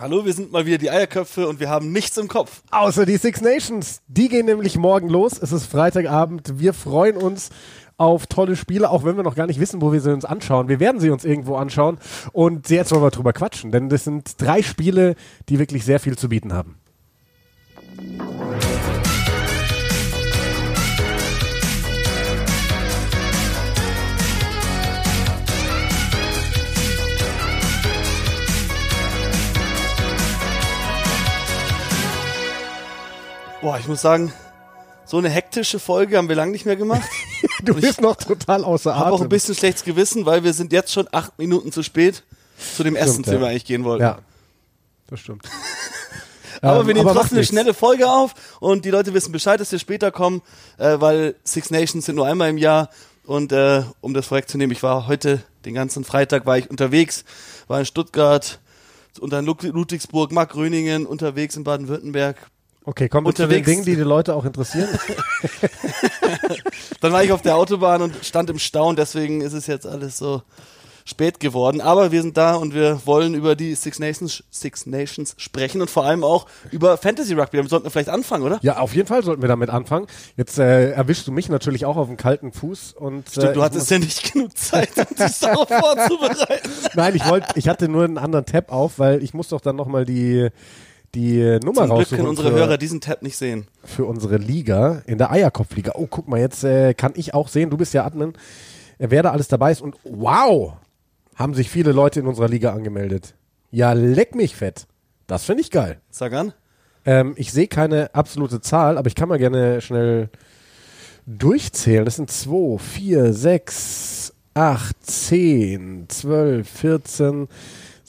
Hallo, wir sind mal wieder die Eierköpfe und wir haben nichts im Kopf. Außer die Six Nations. Die gehen nämlich morgen los. Es ist Freitagabend. Wir freuen uns auf tolle Spiele, auch wenn wir noch gar nicht wissen, wo wir sie uns anschauen. Wir werden sie uns irgendwo anschauen und jetzt wollen wir drüber quatschen, denn das sind drei Spiele, die wirklich sehr viel zu bieten haben. Boah, ich muss sagen, so eine hektische Folge haben wir lange nicht mehr gemacht. du bist noch total außer Atem. habe auch ein bisschen schlechtes Gewissen, weil wir sind jetzt schon acht Minuten zu spät zu dem Essen, zu dem wir eigentlich gehen wollten. Ja, das stimmt. Aber Ähm, wir nehmen aber trotzdem eine nichts. schnelle Folge auf und die Leute wissen Bescheid, dass wir später kommen, äh, weil Six Nations sind nur einmal im Jahr. Und äh, um das vorwegzunehmen, ich war heute, den ganzen Freitag war ich unterwegs, war in Stuttgart, unter Lud- Ludwigsburg, Mark Gröningen, unterwegs in Baden-Württemberg. Okay, kommen wir zu den Unterwegs. Dingen, die die Leute auch interessieren. Dann war ich auf der Autobahn und stand im Stau und deswegen ist es jetzt alles so spät geworden. Aber wir sind da und wir wollen über die Six Nations, Six Nations sprechen und vor allem auch über Fantasy Rugby. Damit sollten wir vielleicht anfangen, oder? ja, auf jeden Fall sollten wir damit anfangen. Jetzt äh, erwischst du mich natürlich auch auf dem kalten Fuß und Stimmt, äh, du hattest ja nicht genug Zeit, um dich darauf vorzubereiten. Nein, ich wollte, ich hatte nur einen anderen Tab auf, weil ich muss doch dann nochmal die, die Nummer Zum Glück können unsere für, Hörer diesen Tab nicht sehen. für unsere Liga in der Eierkopfliga. Oh, guck mal, jetzt äh, kann ich auch sehen, du bist ja Admin, äh, wer da alles dabei ist und wow, haben sich viele Leute in unserer Liga angemeldet. Ja, leck mich fett. Das finde ich geil. Sag an. Ähm, ich sehe keine absolute Zahl, aber ich kann mal gerne schnell durchzählen. Das sind 2, 4, 6, 8, 10, 12, 14,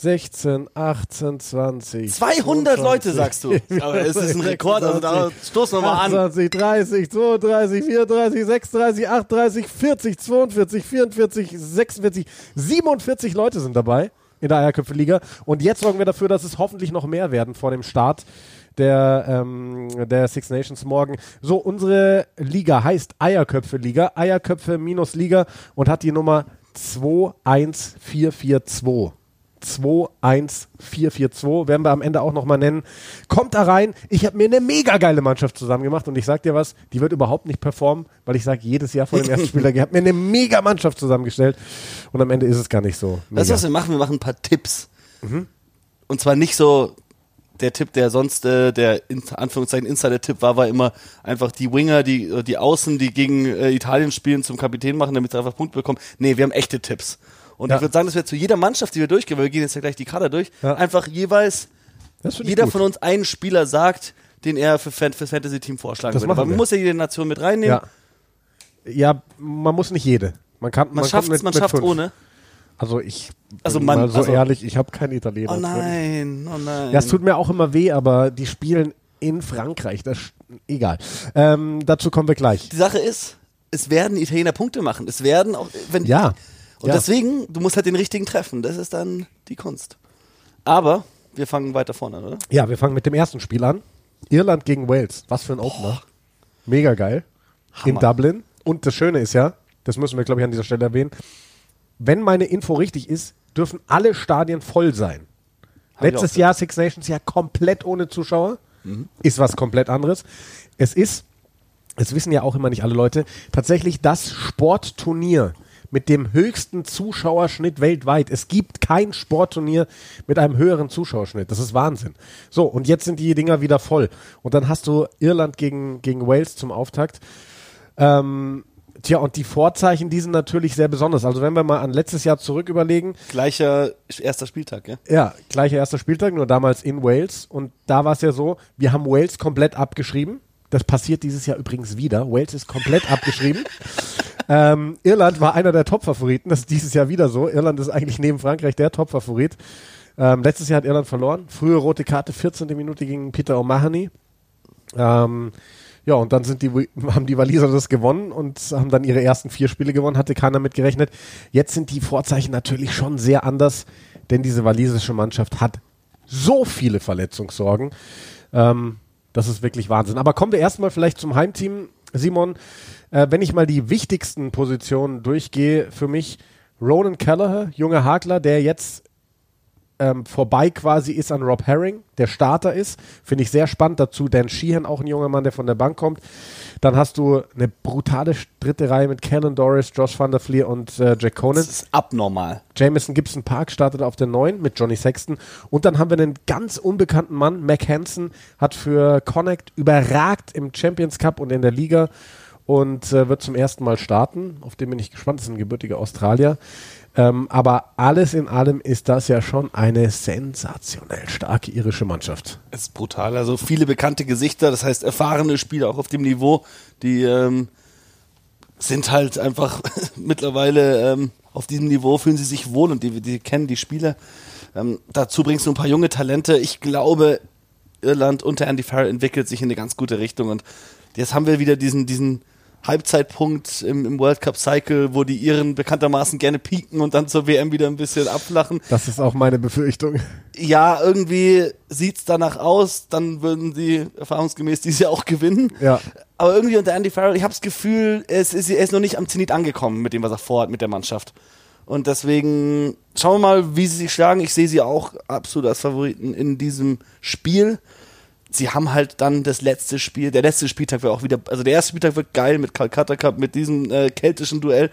16, 18, 20. 200 Leute, 22, sagst du. Aber es ist ein Rekord, also da stoßen wir mal an. 28, 30, 32, 34, 36, 38, 40, 42, 44, 46, 47 Leute sind dabei in der Eierköpfe-Liga. Und jetzt sorgen wir dafür, dass es hoffentlich noch mehr werden vor dem Start der, ähm, der Six Nations morgen. So, unsere Liga heißt Eierköpfe-Liga, Eierköpfe-Liga und hat die Nummer 21442. 21442 werden wir am Ende auch nochmal nennen. Kommt da rein. Ich habe mir eine mega geile Mannschaft zusammen gemacht und ich sag dir was, die wird überhaupt nicht performen, weil ich sage jedes Jahr vor dem ersten Spieltag, ich habe mir eine mega Mannschaft zusammengestellt und am Ende ist es gar nicht so. Weißt du, mega. was wir machen? Wir machen ein paar Tipps. Und zwar nicht so der Tipp, der sonst äh, der in Anführungszeichen Insider-Tipp war, war immer einfach die Winger, die, äh, die Außen, die gegen äh, Italien spielen, zum Kapitän machen, damit sie einfach Punkte bekommen. Nee, wir haben echte Tipps. Und Ja. ich würde sagen, dass wir zu jeder Mannschaft, die wir durchgehen, weil wir gehen jetzt ja gleich die Kader durch, Ja. einfach jeweils jeder gut. von uns einen Spieler sagt, den er für Fan, fürs Fantasy-Team vorschlagen Das würde. Weil man muss ja jede Nation mit reinnehmen. Ja. ja, man muss nicht jede. Man kann, Man, man, schafft es, man schafft ohne. Also ich Also bin man- mal so also- ehrlich, ich habe keinen Italiener. Oh nein, oh nein. Ja, es tut mir auch immer weh, aber die spielen in Frankreich. Das egal. Ähm, dazu kommen wir gleich. die Sache ist, es werden Italiener Punkte machen. Es werden auch, wenn Ja. Und ja. deswegen, du musst halt den richtigen treffen. Das ist dann die Kunst. Aber wir fangen weiter vorne an, oder? Ja, wir fangen mit dem ersten Spiel an. Irland gegen Wales. Was für ein Opener. Mega geil. In Hammer. Dublin. Und das Schöne ist ja, das müssen wir, glaube ich, an dieser Stelle erwähnen, wenn meine Info richtig ist, dürfen alle Stadien voll sein. Hab Letztes Jahr Six Nations ja komplett ohne Zuschauer. Mhm. Ist was komplett anderes. Es ist, es wissen ja auch immer nicht alle Leute, tatsächlich das Sportturnier mit dem höchsten Zuschauerschnitt weltweit. Es gibt kein Sportturnier mit einem höheren Zuschauerschnitt. Das ist Wahnsinn. So, und jetzt sind die Dinger wieder voll. Und dann hast du Irland gegen, gegen Wales zum Auftakt. Ähm, tja, und die Vorzeichen, die sind natürlich sehr besonders. Also wenn wir mal an letztes Jahr zurück überlegen, Gleicher erster Spieltag, ja? ja, gleicher erster Spieltag, nur damals in Wales. Und da war es ja so, wir haben Wales komplett abgeschrieben. Das passiert dieses Jahr übrigens wieder. Wales ist komplett abgeschrieben. Ähm, Irland war einer der Top-Favoriten. Das ist dieses Jahr wieder so. Irland ist eigentlich neben Frankreich der Top-Favorit. Ähm, letztes Jahr hat Irland verloren. Frühe rote Karte, 14. Minute gegen Peter O'Mahony. Ähm, ja, und dann sind die, haben die Waliser das gewonnen und haben dann ihre ersten vier Spiele gewonnen, hatte keiner mit gerechnet. Jetzt sind die Vorzeichen natürlich schon sehr anders, denn diese walisische Mannschaft hat so viele Verletzungssorgen. Ähm, das ist wirklich Wahnsinn. Aber kommen wir erstmal vielleicht zum Heimteam, Simon. Äh, wenn ich mal die wichtigsten Positionen durchgehe, für mich Ronan Kelleher, junger Hakler, der jetzt ähm, vorbei quasi ist an Rob Herring, der Starter ist. Finde ich sehr spannend. Dazu Dan Sheehan, auch ein junger Mann, der von der Bank kommt. Dann hast du eine brutale dritte Reihe mit Kellen Doris, Josh Van der Fleer und äh, Jack Conan. Das ist abnormal. Jameson Gibson Park startet auf der 9 mit Johnny Sexton. Und dann haben wir einen ganz unbekannten Mann, Mac Hansen, hat für Connect überragt im Champions Cup und in der Liga und äh, wird zum ersten Mal starten. Auf den bin ich gespannt. Das ist ein gebürtiger Australier. Ähm, aber alles in allem ist das ja schon eine sensationell starke irische Mannschaft. Es ist brutal. Also viele bekannte Gesichter, das heißt erfahrene Spieler auch auf dem Niveau, die ähm, sind halt einfach mittlerweile ähm, auf diesem Niveau, fühlen sie sich wohl und die, die kennen die Spieler. Ähm, dazu bringst du ein paar junge Talente. Ich glaube, Irland unter Andy Farrell entwickelt sich in eine ganz gute Richtung und jetzt haben wir wieder diesen, diesen Halbzeitpunkt im, im, World Cup Cycle, wo die Iren bekanntermaßen gerne pieken und dann zur WM wieder ein bisschen abflachen. Das ist auch meine Befürchtung. Ja, irgendwie sieht's danach aus, dann würden sie erfahrungsgemäß dieses Jahr auch gewinnen. Ja. Aber irgendwie unter Andy Farrell, ich habe das Gefühl, es ist, er ist noch nicht am Zenit angekommen mit dem, was er vorhat mit der Mannschaft. Und deswegen schauen wir mal, wie sie sich schlagen. Ich sehe sie auch absolut als Favoriten in diesem Spiel sie haben halt dann das letzte Spiel, der letzte Spieltag wird auch wieder, also der erste Spieltag wird geil mit Calcutta Cup, mit diesem äh, keltischen Duell,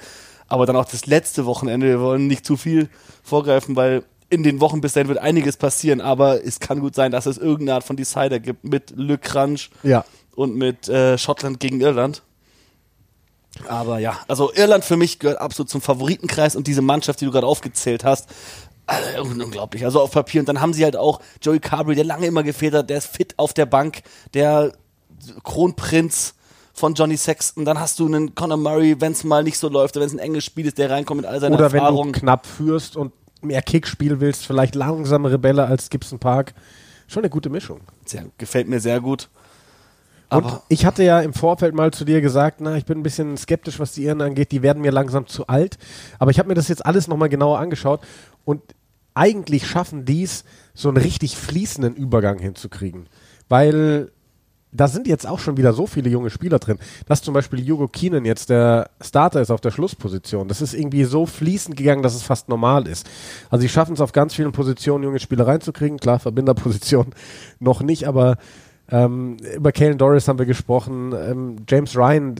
aber dann auch das letzte Wochenende, wir wollen nicht zu viel vorgreifen, weil in den Wochen bis dahin wird einiges passieren, aber es kann gut sein, dass es irgendeine Art von Decider gibt mit Le Crunch ja. und mit äh, Schottland gegen Irland. Aber ja, also Irland für mich gehört absolut zum Favoritenkreis und diese Mannschaft, die du gerade aufgezählt hast, also, unglaublich. Also auf Papier. Und dann haben sie halt auch Joey Carberry, der lange immer gefehlt hat, der ist fit auf der Bank, der Kronprinz von Johnny Sexton. Dann hast du einen Conor Murray, wenn es mal nicht so läuft, wenn es ein enges Spiel ist, der reinkommt mit all seiner Oder Erfahrung. Oder wenn du knapp führst und mehr Kickspiel willst, vielleicht langsamere Bälle als Gibson Park. Schon eine gute Mischung. Sehr, gefällt mir sehr gut. Aber und ich hatte ja im Vorfeld mal zu dir gesagt, na, ich bin ein bisschen skeptisch, was die Iren angeht. Die werden mir langsam zu alt. Aber ich habe mir das jetzt alles nochmal genauer angeschaut. Und eigentlich schaffen dies, so einen richtig fließenden Übergang hinzukriegen. Weil da sind jetzt auch schon wieder so viele junge Spieler drin, dass zum Beispiel Hugo Keenan jetzt der Starter ist auf der Schlussposition. Das ist irgendwie so fließend gegangen, dass es fast normal ist. Also sie schaffen es auf ganz vielen Positionen, junge Spieler reinzukriegen. Klar, Verbinderposition noch nicht, aber ähm, über Kalen Doris haben wir gesprochen. Ähm, James Ryan,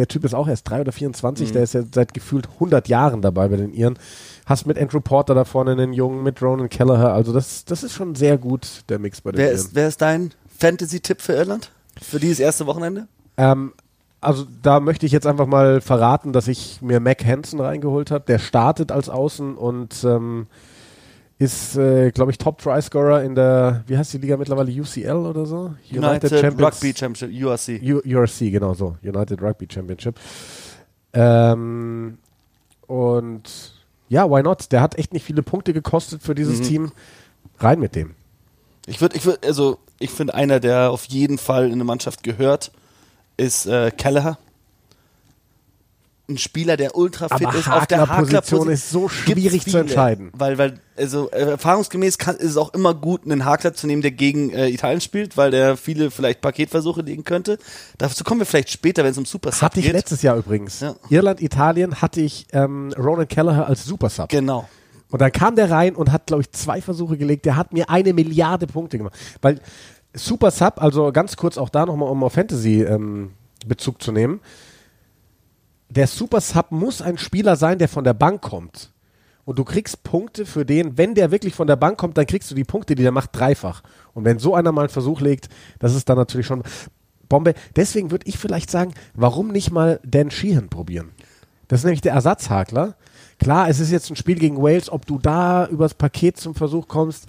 der Typ ist auch erst drei oder 24, mhm. der ist ja seit gefühlt 100 Jahren dabei bei den Iren. Hast mit Andrew Porter da vorne einen Jungen, mit Ronan Kelleher. Also das, das ist schon sehr gut, der Mix bei den wer ist, wer ist dein Fantasy-Tipp für Irland? Für dieses erste Wochenende? Ähm, also da möchte ich jetzt einfach mal verraten, dass ich mir Mac Hansen reingeholt habe. Der startet als Außen und ähm, ist, äh, glaube ich, Top-Try-Scorer in der, wie heißt die Liga mittlerweile, UCL oder so? United, United Rugby Championship, URC. U URC, genau so, United Rugby Championship. Ähm, und ja, why not? Der hat echt nicht viele Punkte gekostet für dieses mhm. Team. Rein mit dem. Ich würde, ich würde, also ich finde, einer, der auf jeden Fall in eine Mannschaft gehört, ist äh, Kelleher. Ein Spieler, der ultra fit Aber ist. Hakler auf der Hakler-Position ist so schwierig zu entscheiden. Weil, weil, also erfahrungsgemäß kann, ist es auch immer gut, einen Hakler zu nehmen, der gegen äh, Italien spielt, weil der viele vielleicht Paketversuche legen könnte. Dazu kommen wir vielleicht später, wenn es um Super Sub Hatte ich letztes Jahr übrigens. Ja. Irland, Italien hatte ich ähm, Ronan Kelleher als Super Sub. Genau. Und dann kam der rein und hat, glaube ich, zwei Versuche gelegt. Der hat mir eine Milliarde Punkte gemacht. Weil Super Sub, also ganz kurz auch da nochmal, um auf Fantasy ähm, Bezug zu nehmen der Super Sub muss ein Spieler sein, der von der Bank kommt. Und du kriegst Punkte für den, wenn der wirklich von der Bank kommt, dann kriegst du die Punkte, die der macht, dreifach. Und wenn so einer mal einen Versuch legt, das ist dann natürlich schon Bombe. Deswegen würde ich vielleicht sagen, warum nicht mal Dan Sheehan probieren? Das ist nämlich der Ersatzhakler. Klar, es ist jetzt ein Spiel gegen Wales, ob du da übers Paket zum Versuch kommst.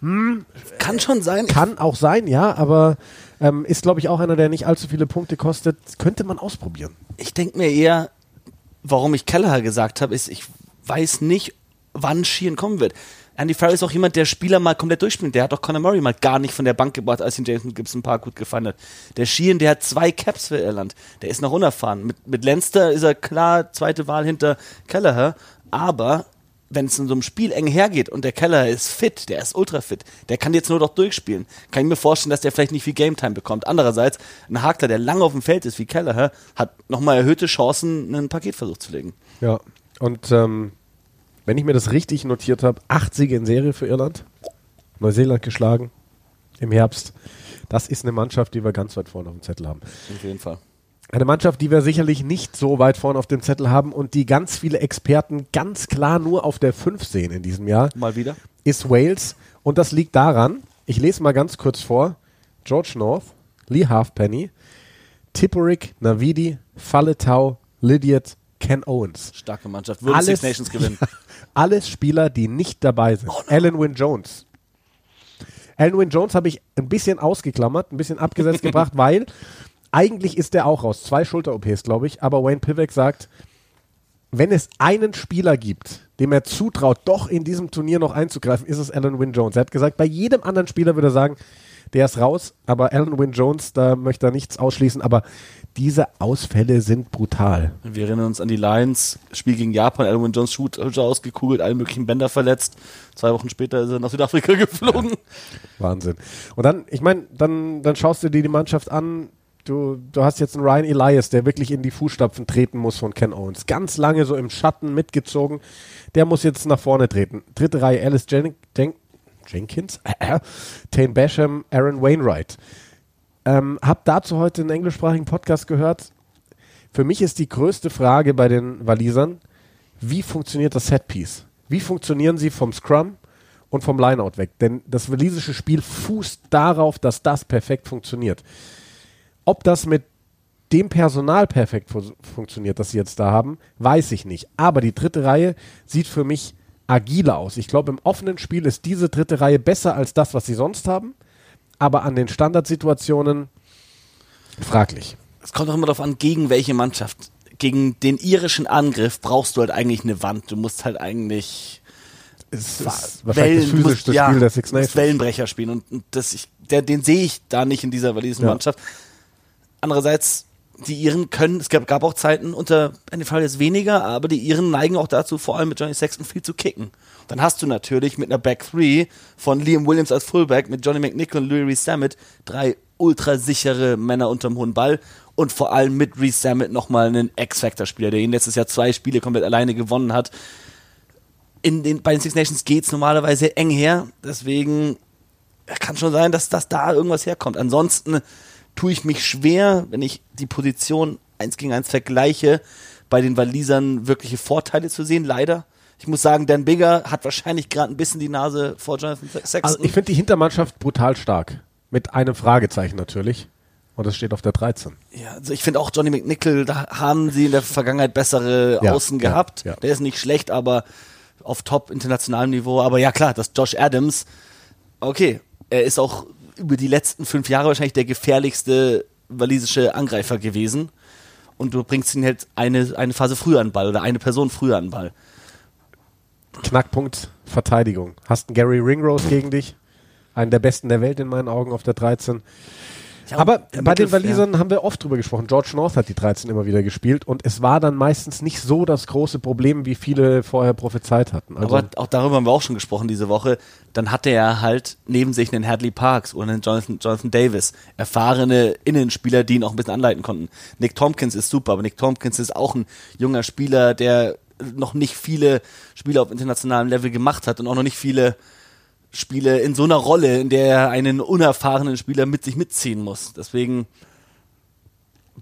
Hm, kann schon sein. Kann auch sein, ja, aber ähm, ist, glaube ich, auch einer, der nicht allzu viele Punkte kostet. Könnte man ausprobieren. Ich denke mir eher, warum ich Kelleher gesagt habe, ist, ich weiß nicht, wann Sheehan kommen wird. Andy Farrell ist auch jemand, der Spieler mal komplett durchspielt. Der hat doch Conor Murray mal gar nicht von der Bank gebracht, als ihn Jason Gibson Park gut gefallen hat. Der Sheehan, der hat zwei Caps für Irland. Der ist noch unerfahren. Mit, mit Leinster ist er klar zweite Wahl hinter Kelleher, aber wenn es in so einem Spiel eng hergeht und der Keller ist fit, der ist ultra fit, der kann jetzt nur doch durchspielen. Kann ich mir vorstellen, dass der vielleicht nicht viel Game Time bekommt. Andererseits, ein Hakler, der lange auf dem Feld ist wie Keller, hat nochmal erhöhte Chancen, einen Paketversuch zu legen. Ja, und ähm, wenn ich mir das richtig notiert habe, acht Siege in Serie für Irland. Neuseeland geschlagen im Herbst. Das ist eine Mannschaft, die wir ganz weit vorne auf dem Zettel haben. Auf jeden Fall. Eine Mannschaft, die wir sicherlich nicht so weit vorne auf dem Zettel haben und die ganz viele Experten ganz klar nur auf der 5 sehen in diesem Jahr, Mal wieder. ist Wales. Und das liegt daran, ich lese mal ganz kurz vor, George North, Lee Halfpenny, Tipperick, Navidi, Falletau, Lydiot, Ken Owens. Starke Mannschaft. Würde Six Nations gewinnen. alles Spieler, die nicht dabei sind. Alan Wynne Jones. Alan Wynne Jones habe ich ein bisschen ausgeklammert, ein bisschen abgesetzt gebracht, weil eigentlich ist der auch raus. Zwei Schulter-OPs, glaube ich. Aber Wayne Pivek sagt, wenn es einen Spieler gibt, dem er zutraut, doch in diesem Turnier noch einzugreifen, ist es Alan Wynne Jones. Er hat gesagt, bei jedem anderen Spieler würde er sagen, der ist raus, aber Alan Wynne Jones, da möchte er nichts ausschließen, aber diese Ausfälle sind brutal. Wir erinnern uns an die Lions, Spiel gegen Japan, Alan Wynne Jones Shooter ausgekugelt, alle möglichen Bänder verletzt. Zwei Wochen später ist er nach Südafrika geflogen. Wahnsinn. Und dann, ich meine, dann, dann schaust du dir die Mannschaft an, Du, du hast jetzt einen Ryan Elias, der wirklich in die Fußstapfen treten muss von Ken Owens. Ganz lange so im Schatten mitgezogen. Der muss jetzt nach vorne treten. Dritte Reihe Alice Jen Jen Jenkins, äh, Tane Basham, Aaron Wainwright. Ähm, hab dazu heute einen englischsprachigen Podcast gehört. Für mich ist die größte Frage bei den Walisern, wie funktioniert das Setpiece? Wie funktionieren sie vom Scrum und vom Lineout weg? Denn das walisische Spiel fußt darauf, dass das perfekt funktioniert. Ob das mit dem Personal perfekt fu funktioniert, das sie jetzt da haben, weiß ich nicht. Aber die dritte Reihe sieht für mich agiler aus. Ich glaube, im offenen Spiel ist diese dritte Reihe besser als das, was sie sonst haben. Aber an den Standardsituationen fraglich. Es kommt auch immer darauf an, gegen welche Mannschaft. Gegen den irischen Angriff brauchst du halt eigentlich eine Wand. Du musst halt eigentlich es ist wahrscheinlich das physischste ja, Spiel der Six Nations. Wellenbrecher spielen. Und, und das, ich, der, den sehe ich da nicht in dieser walisischen Ja. Mannschaft. Andererseits, die Iren können, es gab, gab auch Zeiten unter NFL jetzt weniger, aber die Iren neigen auch dazu, vor allem mit Johnny Sexton viel zu kicken. Dann hast du natürlich mit einer Back 3 von Liam Williams als Fullback, mit Johnny McNichol und Louis Rees Sammet drei ultra sichere Männer unterm hohen Ball und vor allem mit Reese Sammet nochmal einen X-Factor-Spieler, der ihn letztes Jahr zwei Spiele komplett alleine gewonnen hat. In den, bei den Six Nations geht's normalerweise eng her, deswegen kann schon sein, dass, dass da irgendwas herkommt. Ansonsten tue ich mich schwer, wenn ich die Position eins gegen eins vergleiche, bei den Walisern wirkliche Vorteile zu sehen, leider. Ich muss sagen, Dan Bigger hat wahrscheinlich gerade ein bisschen die Nase vor Jonathan Sexton. Also ich finde die Hintermannschaft brutal stark. Mit einem Fragezeichen natürlich. Und das steht auf der 13. Ja, also ich finde auch Johnny McNichol, da haben sie in der Vergangenheit bessere Ja, Außen ja, gehabt. ja. Der ist nicht schlecht, aber auf top internationalem Niveau. Aber ja klar, das Josh Adams, okay, er ist auch über die letzten fünf Jahre wahrscheinlich der gefährlichste walisische Angreifer gewesen. Und du bringst ihn halt eine, eine Phase früher an den Ball oder eine Person früher an den Ball. Knackpunkt Verteidigung. Hast einen Gary Ringrose gegen dich. Einen der besten der Welt in meinen Augen auf der 13. Ja, Aber bei den Walisern haben wir oft drüber gesprochen. George North hat die 13 immer wieder gespielt und es war dann meistens nicht so das große Problem, wie viele vorher prophezeit hatten. Also, Aber auch darüber haben wir auch schon gesprochen diese Woche. Dann hatte er halt neben sich einen Hadley Parks oder einen Jonathan, Jonathan Davis. Erfahrene Innenspieler, die ihn auch ein bisschen anleiten konnten. Nick Tompkins ist super, aber Nick Tompkins ist auch ein junger Spieler, der noch nicht viele Spiele auf internationalem Level gemacht hat und auch noch nicht viele Spiele in so einer Rolle, in der er einen unerfahrenen Spieler mit sich mitziehen muss. Deswegen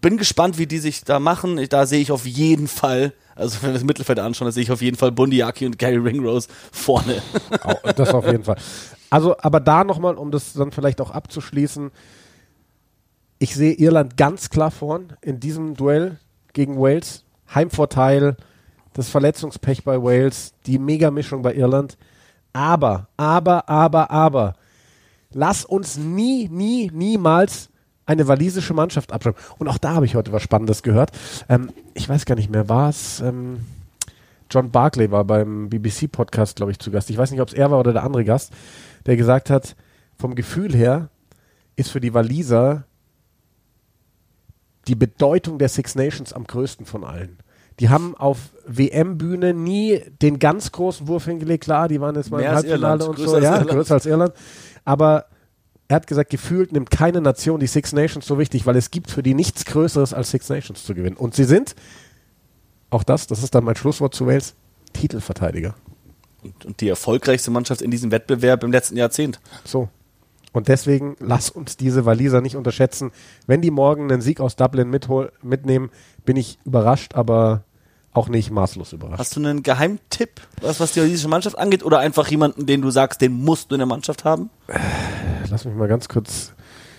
bin gespannt, wie die sich da machen. Da sehe ich auf jeden Fall, also wenn wir das Mittelfeld anschauen, da sehe ich auf jeden Fall Bundiaki und Gary Ringrose vorne. Das auf jeden Fall. Also, aber da nochmal, um das dann vielleicht auch abzuschließen, ich sehe Irland ganz klar vorn in diesem Duell gegen Wales. Heimvorteil, das Verletzungspech bei Wales, die Megamischung bei Irland. Aber, aber, aber, aber, lass uns nie, nie, niemals eine walisische Mannschaft abschreiben. Und auch da habe ich heute was Spannendes gehört. Ähm, ich weiß gar nicht mehr, war es ähm, John Barclay war beim BBC-Podcast, glaube ich, zu Gast. Ich weiß nicht, ob es er war oder der andere Gast, der gesagt hat, vom Gefühl her ist für die Waliser die Bedeutung der Six Nations am größten von allen. Die haben auf WM-Bühne nie den ganz großen Wurf hingelegt. Klar, die waren jetzt mal Mehr im Halbfinale Irland, und größer so. Ja, Irland. größer als Irland. Aber er hat gesagt, gefühlt nimmt keine Nation die Six Nations so wichtig, weil es gibt für die nichts Größeres als Six Nations zu gewinnen. Und sie sind, auch das, das ist dann mein Schlusswort zu Wales, Titelverteidiger. Und, und die erfolgreichste Mannschaft in diesem Wettbewerb im letzten Jahrzehnt. So. Und deswegen lass uns diese Waliser nicht unterschätzen. Wenn die morgen einen Sieg aus Dublin mitnehmen, bin ich überrascht, aber auch nicht maßlos überrascht. Hast du einen Geheimtipp, was, was die walisische Mannschaft angeht? Oder einfach jemanden, den du sagst, den musst du in der Mannschaft haben? Lass mich mal ganz kurz.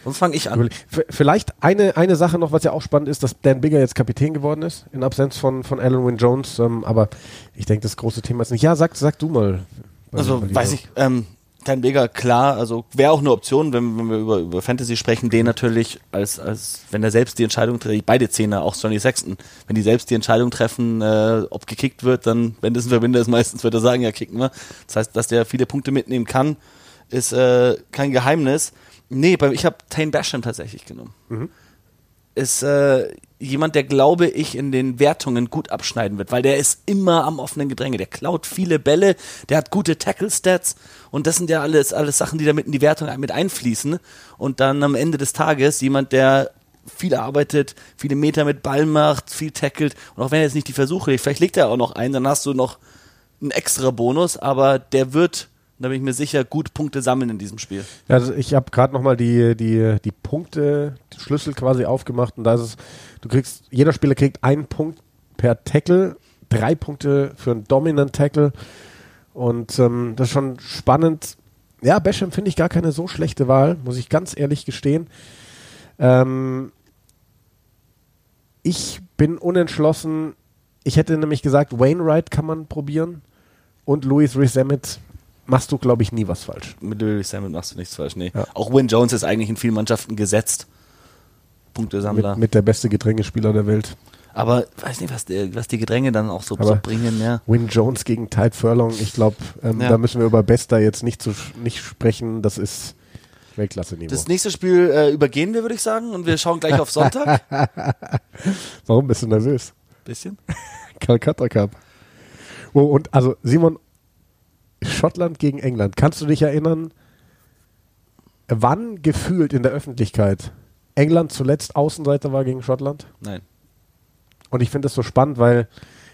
Sonst fange ich an. Vielleicht eine, eine Sache noch, was ja auch spannend ist, dass Dan Bigger jetzt Kapitän geworden ist, in Absenz von, von Alan Wynne Jones. Ähm, aber ich denke, das große Thema ist nicht. Ja, sag, sag du mal. Also weiß ich, ähm, Klein Vega, klar, also wäre auch eine Option, wenn, wenn wir über, über Fantasy sprechen, den natürlich als, als wenn er selbst die Entscheidung trifft, beide Zehner, auch Johnny Sexton, wenn die selbst die Entscheidung treffen, äh, ob gekickt wird, dann, wenn das ein Verbinder ist, meistens wird er sagen, ja, kicken wir. Das heißt, dass der viele Punkte mitnehmen kann, ist äh, kein Geheimnis. Nee, ich habe Tane Basham tatsächlich genommen. Ist äh, jemand, der glaube ich in den Wertungen gut abschneiden wird, weil der ist immer am offenen Gedränge. Der klaut viele Bälle, der hat gute Tackle-Stats und das sind ja alles, alles Sachen, die damit in die Wertung mit einfließen. Und dann am Ende des Tages jemand, der viel arbeitet, viele Meter mit Ball macht, viel tackelt und auch wenn er jetzt nicht die Versuche legt, vielleicht legt er auch noch einen, dann hast du noch einen extra Bonus, aber der wird, da bin ich mir sicher, gut Punkte sammeln in diesem Spiel. Ja, Also ich habe gerade nochmal die, die, die Punkte, die Schlüssel quasi aufgemacht und da ist es, du kriegst, jeder Spieler kriegt einen Punkt per Tackle, drei Punkte für einen Dominant Tackle und ähm, das ist schon spannend. Ja, Basham finde ich gar keine so schlechte Wahl, muss ich ganz ehrlich gestehen. Ähm, ich bin unentschlossen. Ich hätte nämlich gesagt, Wainwright kann man probieren und Louis Resemmet machst du, glaube ich, nie was falsch. Mit Lewis Salmon machst du nichts falsch, nee. Ja. Auch Win Jones ist eigentlich in vielen Mannschaften gesetzt. Punktesammler. Mit, mit der beste Gedrängespieler der Welt. Aber weiß nicht, was, der, was die Gedränge dann auch so, so bringen, ja. Win Jones gegen Tide Furlong, ich glaube, ähm, Ja. da müssen wir über Besta jetzt nicht, zu, nicht sprechen. Das ist Weltklasse-Niveau. Das nächste Spiel äh, übergehen wir, würde ich sagen, und wir schauen gleich auf Sonntag. Warum bist du nervös? Bisschen. Calcutta Cup. Oh, und also Simon, Schottland gegen England. Kannst du dich erinnern, wann gefühlt in der Öffentlichkeit England zuletzt Außenseiter war gegen Schottland? Nein. Und ich finde das so spannend, weil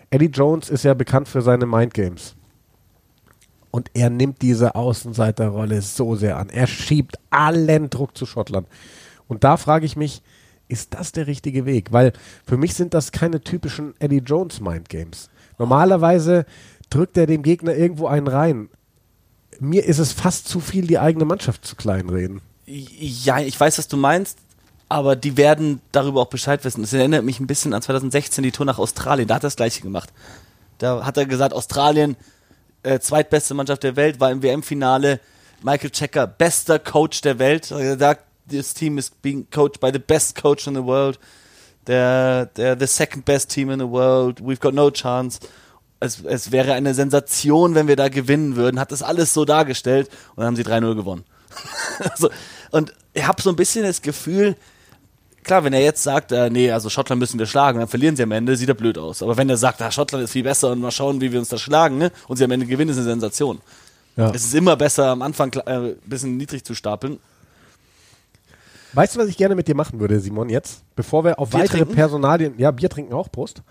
Eddie Jones ist ja bekannt für seine Mindgames. Und er nimmt diese Außenseiterrolle so sehr an. Er schiebt allen Druck zu Schottland. Und da frage ich mich, ist das der richtige Weg? Weil für mich sind das keine typischen Eddie Jones Mindgames. Normalerweise drückt er dem Gegner irgendwo einen rein. Mir ist es fast zu viel, die eigene Mannschaft zu kleinreden. Ja, ich weiß, was du meinst, aber die werden darüber auch Bescheid wissen. Das erinnert mich ein bisschen an 2016 die Tour nach Australien. Da hat er das gleiche gemacht. Da hat er gesagt, Australien, äh, zweitbeste Mannschaft der Welt, war im WM-Finale. Michael Checker, bester Coach der Welt. Er hat gesagt, this team is being coached by the best coach in the world. They're, they're the second best team in the world. We've got no chance. Es, es wäre eine Sensation, wenn wir da gewinnen würden. Hat das alles so dargestellt und dann haben sie 3-0 gewonnen. also, und ich habe so ein bisschen das Gefühl, klar, wenn er jetzt sagt, äh, nee, also Schottland müssen wir schlagen, dann verlieren sie am Ende, sieht er blöd aus. Aber wenn er sagt, ah, Schottland ist viel besser und mal schauen, wie wir uns da schlagen, ne? und sie am Ende gewinnen, ist eine Sensation. Ja. Es ist immer besser, am Anfang äh, ein bisschen niedrig zu stapeln. Weißt du, was ich gerne mit dir machen würde, Simon, jetzt? Bevor wir auf Bier weitere trinken? Personalien, ja, Bier trinken auch, Prost,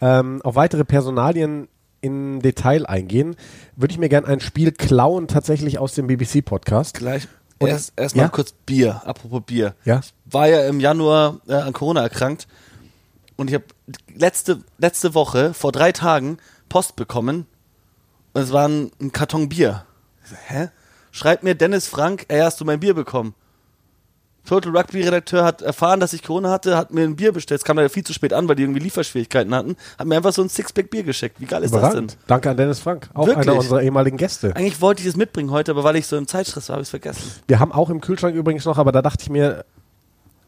ähm, auf weitere Personalien in Detail eingehen, würde ich mir gerne ein Spiel klauen, tatsächlich aus dem BBC-Podcast. Gleich. Und- erst erst mal ja? kurz Bier, apropos Bier. Ja. Ich war ja im Januar äh, an Corona erkrankt und ich habe letzte, letzte Woche, vor drei Tagen, Post bekommen und es war ein, ein Karton Bier. Hä? Schreibt mir Dennis Frank, ey, hast du mein Bier bekommen? Total Rugby Redakteur hat erfahren, dass ich Corona hatte, hat mir ein Bier bestellt. Es kam leider viel zu spät an, weil die irgendwie Lieferschwierigkeiten hatten. Hat mir einfach so ein Sixpack Bier geschickt. Wie geil ist das denn? Danke an Dennis Frank, auch Wirklich? einer unserer ehemaligen Gäste. Eigentlich wollte ich es mitbringen heute, aber weil ich so im Zeitstress war, habe ich es vergessen. Wir haben auch im Kühlschrank übrigens noch, aber da dachte ich mir,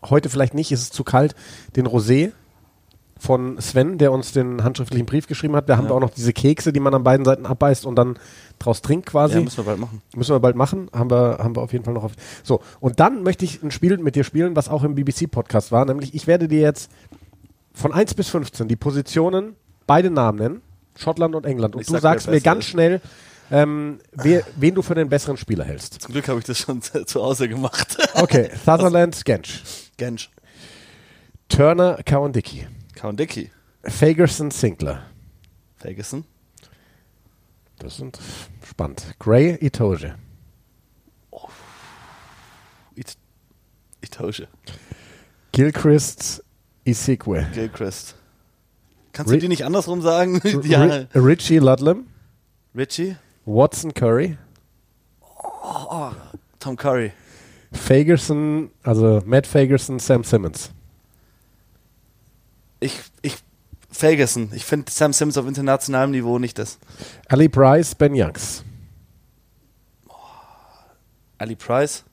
heute vielleicht nicht, ist es zu kalt, den Rosé von Sven, der uns den handschriftlichen Brief geschrieben hat. Wir haben Ja. auch noch diese Kekse, die man an beiden Seiten abbeißt und dann draus trinkt quasi. Ja, müssen wir bald machen. Müssen wir bald machen. Haben wir, haben wir auf jeden Fall noch auf. So, und dann möchte ich ein Spiel mit dir spielen, was auch im BBC-Podcast war. Nämlich, ich werde dir jetzt von 1 bis 15 die Positionen, beide Namen nennen. Schottland und England. Und Ich du sag, sagst mir ganz schnell, ähm, wer, wen du für den besseren Spieler hältst. Zum Glück habe ich das schon zu Hause gemacht. Okay, Sutherland, Skench. Gensch. Turner, Cowan-Dickey. Count Dickey. Fagerson, Sinclair. Ferguson. Das sind spannend. Gray Itoge. It Itoge. Gilchrist Isikwe. Gilchrist. Kannst Ri- du die nicht andersrum sagen? ja. Ri- Richie Ludlam. Richie? Watson Curry. Tom Curry. Fagerson, also Matt Fagerson, Sam Simmons. Ich, ich, Ferguson. Ich finde Sam Sims auf internationalem Niveau nicht das. Ali Price, Ben Youngs. Ali Price,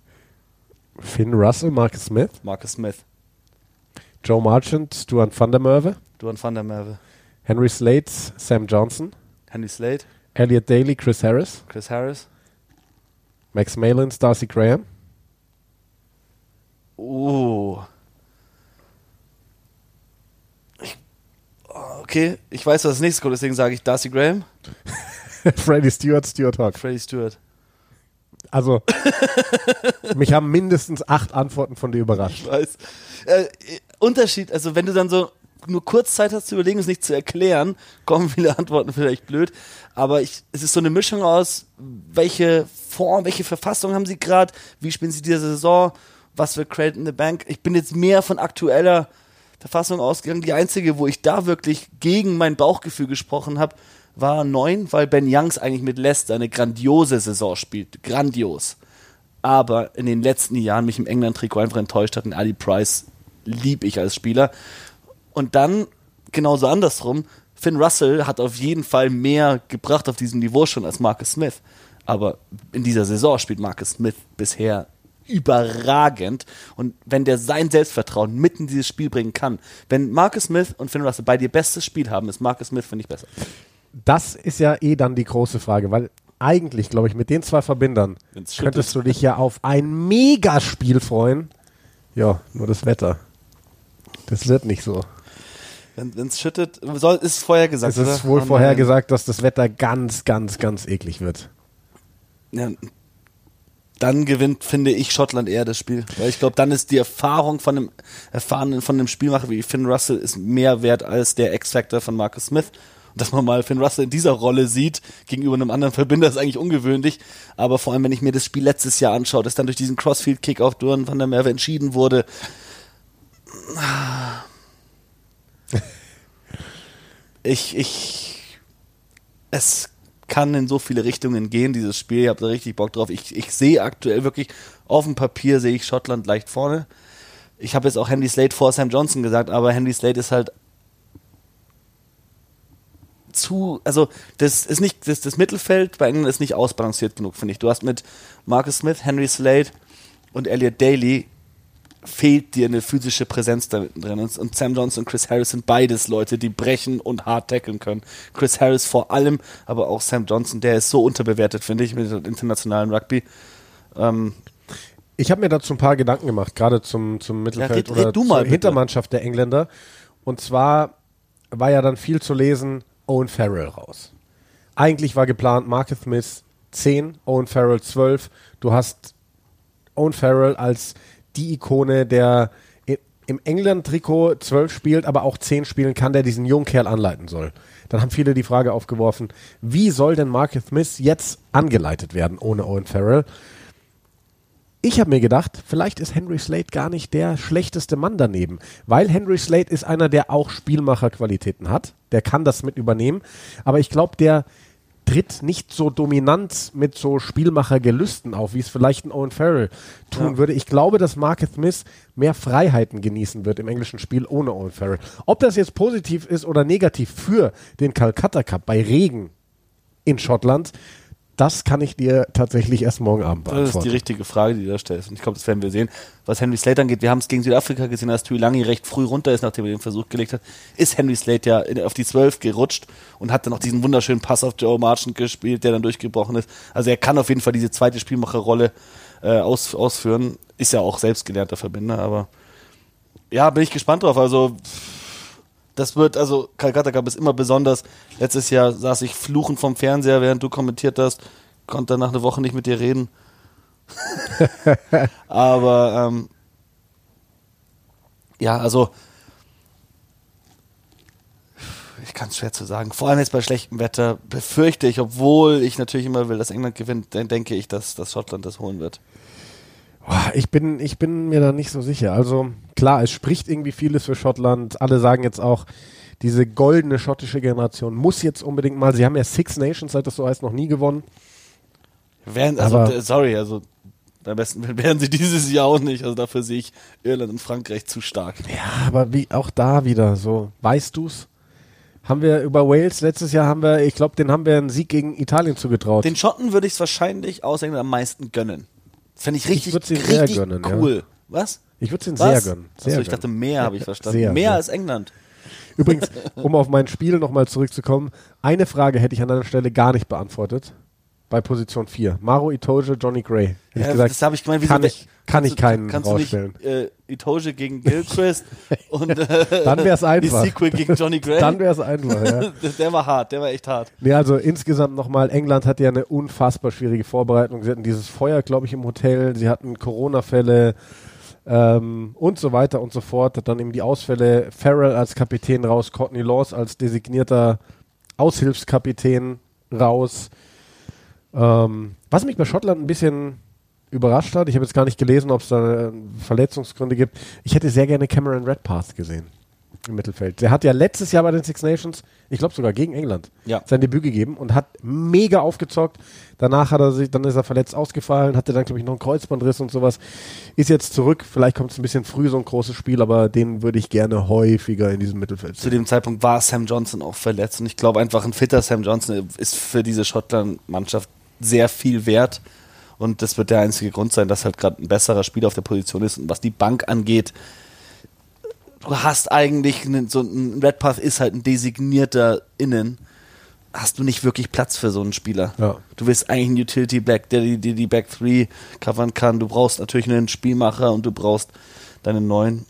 Finn Russell, Marcus Smith. Marcus Smith, Joe Marchant, Duan van der Merwe. Duan van der Merwe, Henry Slade, Sam Johnson. Henry Slade, Elliot Daly, Chris Harris. Chris Harris. Max Malins, Darcy Graham. Uh. Ich, oh, okay, ich weiß, was das nächste kommt, deswegen sage ich Darcy Graham, Freddie Stewart, Stuart Hawk. Freddie Stewart. Also, mich haben mindestens acht Antworten von dir überrascht. Ich weiß. Äh, Unterschied, also wenn du dann so nur kurz Zeit hast zu überlegen, es nicht zu erklären, kommen viele Antworten vielleicht blöd. Aber ich, es ist so eine Mischung aus, welche Form, welche Verfassung haben sie gerade, wie spielen sie diese Saison, was für Credit in the Bank. Ich bin jetzt mehr von aktueller Verfassung ausgegangen. Die einzige, wo ich da wirklich gegen mein Bauchgefühl gesprochen habe, war neun, weil Ben Youngs eigentlich mit Leicester eine grandiose Saison spielt. Grandios. Aber in den letzten Jahren mich im England-Trikot einfach enttäuscht hat. Und Ali Price lieb ich als Spieler. Und dann genauso andersrum. Finn Russell hat auf jeden Fall mehr gebracht auf diesem Niveau schon als Marcus Smith. Aber in dieser Saison spielt Marcus Smith bisher überragend. Und wenn der sein Selbstvertrauen mitten in dieses Spiel bringen kann, wenn Marcus Smith und Finn Russell beide ihr bestes Spiel haben, ist Marcus Smith, finde ich, besser. Das ist ja eh dann die große Frage, weil eigentlich, glaube ich, mit den zwei Verbindern könntest du dich ja auf ein Megaspiel freuen. Ja, nur das Wetter. Das wird nicht so. Wenn es schüttet, soll, ist vorher gesagt. Es ist oder? wohl Oh vorher gesagt, dass das Wetter ganz, ganz, ganz eklig wird. Ja, dann gewinnt, finde ich, Schottland eher das Spiel. Weil ich glaube, dann ist die Erfahrung von einem erfahrenen, von einem Spielmacher wie Finn Russell ist mehr wert als der X-Factor von Marcus Smith. Und dass man mal Finn Russell in dieser Rolle sieht, gegenüber einem anderen Verbinder, ist eigentlich ungewöhnlich. Aber vor allem, wenn ich mir das Spiel letztes Jahr anschaue, das dann durch diesen Crossfield-Kick auf Duran van der Merwe entschieden wurde. Ich, ich, es kann in so viele Richtungen gehen, dieses Spiel. Ich habe da richtig Bock drauf. Ich, ich sehe aktuell wirklich, auf dem Papier sehe ich Schottland leicht vorne. Ich habe jetzt auch Henry Slade vor Sam Johnson gesagt, aber Henry Slade ist halt zu, also das ist nicht, das, das Mittelfeld bei England ist nicht ausbalanciert genug, finde ich. Du hast mit Marcus Smith, Henry Slade und Elliot Daly fehlt dir eine physische Präsenz da drin. Und, Sam Johnson und Chris Harris sind beides Leute, die brechen und hart tackeln können. Chris Harris vor allem, aber auch Sam Johnson, der ist so unterbewertet, finde ich, mit dem internationalen Rugby. Ähm, Ich habe mir dazu ein paar Gedanken gemacht, gerade zum, zum Mittelfeld red- red oder du zur mal bitte. Hintermannschaft der Engländer. Und zwar war ja dann viel zu lesen, Owen Farrell raus. Eigentlich war geplant Marcus Smith 10, Owen Farrell 12. Du hast Owen Farrell als die Ikone, der im England-Trikot 12 spielt, aber auch 10 spielen kann, der diesen jungen Kerl anleiten soll. Dann haben viele die Frage aufgeworfen, wie soll denn Marcus Smith jetzt angeleitet werden ohne Owen Farrell? Ich habe mir gedacht, vielleicht ist Henry Slade gar nicht der schlechteste Mann daneben, weil Henry Slade ist einer, der auch Spielmacherqualitäten hat, der kann das mit übernehmen, aber ich glaube, der tritt nicht so dominant mit so Spielmachergelüsten auf, wie es vielleicht ein Owen Farrell tun Ja. würde. Ich glaube, dass Marcus Smith mehr Freiheiten genießen wird im englischen Spiel ohne Owen Farrell. Ob das jetzt positiv ist oder negativ für den Calcutta Cup bei Regen in Schottland, das kann ich dir tatsächlich erst morgen Abend Das ist beantworten. die richtige Frage, die du da stellst. Und ich glaube, das werden wir sehen. Was Henry Slade angeht, wir haben es gegen Südafrika gesehen, als Tuilangi recht früh runter ist, nachdem er den Versuch gelegt hat, ist Henry Slade ja auf die 12 gerutscht und hat dann noch diesen wunderschönen Pass auf Joe Marchant gespielt, der dann durchgebrochen ist. Also er kann auf jeden Fall diese zweite Spielmacherrolle äh, aus, ausführen. Ist ja auch selbstgelernter Verbinder, aber ja, bin ich gespannt drauf. Also das wird, also Calcutta Cup ist immer besonders. Letztes Jahr saß ich fluchend vom Fernseher, während du kommentiert hast, konnte nach einer Woche nicht mit dir reden. Aber ähm, ja, also Ich kann es schwer zu sagen. Vor allem jetzt bei schlechtem Wetter befürchte ich, obwohl ich natürlich immer will, dass England gewinnt, dann denke ich, dass, dass Schottland das holen wird. Boah, Ich bin, ich bin mir da nicht so sicher. Also klar, es spricht irgendwie vieles für Schottland. Alle sagen jetzt auch, diese goldene schottische Generation muss jetzt unbedingt mal, sie haben ja Six Nations, seit das so heißt, noch nie gewonnen. Wären, also, Aber- sorry, also am besten wären sie dieses Jahr auch nicht. Also dafür sehe ich Irland und Frankreich zu stark. Ja, aber wie auch da wieder so, weißt du's? Haben wir über Wales letztes Jahr haben wir, ich glaube, den haben wir einen Sieg gegen Italien zugetraut. Den Schotten würde ich es wahrscheinlich aus England am meisten gönnen. Fände ich richtig, sehr richtig gönnen, ja. cool. Was? ich würde es ihnen sehr gönnen. Sehr Achso, ich dachte mehr, habe ich verstanden. Sehr, mehr sehr. als England. Übrigens, um auf mein Spiel nochmal zurückzukommen, eine Frage hätte ich an deiner Stelle gar nicht beantwortet. Bei Position 4. Maro Itoje, Johnny Gray. Hätte ich Ja, gesagt, das habe ich gemeint, wieso kann ich, kann kannst ich keinen kannst rausstellen. Du nicht, äh, Itoje gegen Gilchrist und äh, Dann wär's einfach. Sequel gegen Johnny Gray. Dann wäre es einfach, ja. der, der war hart, der war echt hart. Nee, also insgesamt nochmal, England hatte ja eine unfassbar schwierige Vorbereitung. Sie hatten dieses Feuer, glaube ich, im Hotel, sie hatten Corona-Fälle ähm, und so weiter und so fort. Dann eben die Ausfälle, Farrell als Kapitän raus, Courtney Laws als designierter Aushilfskapitän raus. Ähm, was mich bei Schottland ein bisschen überrascht hat, ich habe jetzt gar nicht gelesen, ob es da äh, Verletzungsgründe gibt. Ich hätte sehr gerne Cameron Redpath gesehen im Mittelfeld. Der hat ja letztes Jahr bei den Six Nations, ich glaube sogar gegen England, Ja. sein Debüt gegeben und hat mega aufgezockt. Danach hat er sich, dann ist er verletzt ausgefallen, hatte dann glaube ich noch einen Kreuzbandriss und sowas. Ist jetzt zurück. Vielleicht kommt es ein bisschen früh so ein großes Spiel, aber den würde ich gerne häufiger in diesem Mittelfeld Zu sehen. dem Zeitpunkt war Sam Johnson auch verletzt und ich glaube einfach ein fitter Sam Johnson ist für diese Schottland-Mannschaft sehr viel wert und das wird der einzige Grund sein, dass halt gerade ein besserer Spieler auf der Position ist und was die Bank angeht, du hast eigentlich einen, so ein Redpath ist halt ein designierter Innen. Hast du nicht wirklich Platz für so einen Spieler? Ja. Du willst eigentlich einen Utility Back, der die, die, die Back 3 covern kann. Du brauchst natürlich einen Spielmacher und du brauchst deinen neuen.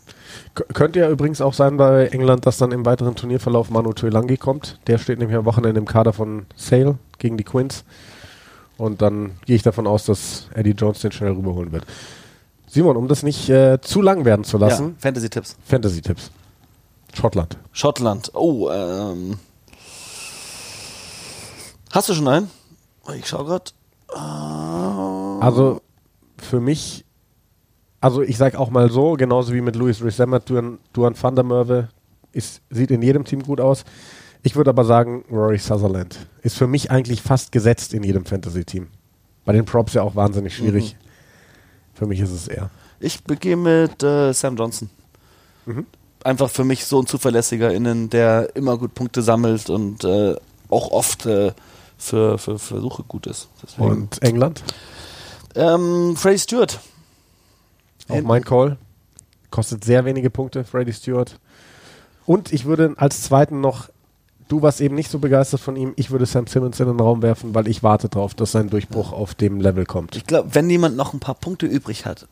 Könnte ja übrigens auch sein bei England, dass dann im weiteren Turnierverlauf Manu Tuilangi kommt. Der steht nämlich am Wochenende im Kader von Sale gegen die Quins. Und dann gehe ich davon aus, dass Eddie Jones den schnell rüberholen wird. Simon, um das nicht äh, zu lang werden zu lassen, Ja, Fantasy-Tipps. Fantasy-Tipps. Schottland. Schottland. Oh, ähm. Hast du schon einen? Ich schau grad. Also für mich, also ich sag auch mal so, genauso wie mit Louis Resemmer, Duan, Duan van der Merwe, ist, sieht in jedem Team gut aus. Ich würde aber sagen, Rory Sutherland ist für mich eigentlich fast gesetzt in jedem Fantasy-Team. Bei den Props ja auch wahnsinnig schwierig. Für mich ist es eher. Ich begehe mit äh, Sam Johnson. Einfach für mich so ein zuverlässiger Innen, der immer gut Punkte sammelt und äh, auch oft äh, für, für Versuche gut ist. Deswegen. Und England, ähm, Freddie Stewart. auch mein Call. Kostet sehr wenige Punkte, Freddie Stewart. Und ich würde als zweiten noch, du warst eben nicht so begeistert von ihm, ich würde Sam Simmons in den Raum werfen, weil ich warte darauf, dass sein Durchbruch auf dem Level kommt. Ich glaube, wenn jemand noch ein paar Punkte übrig hat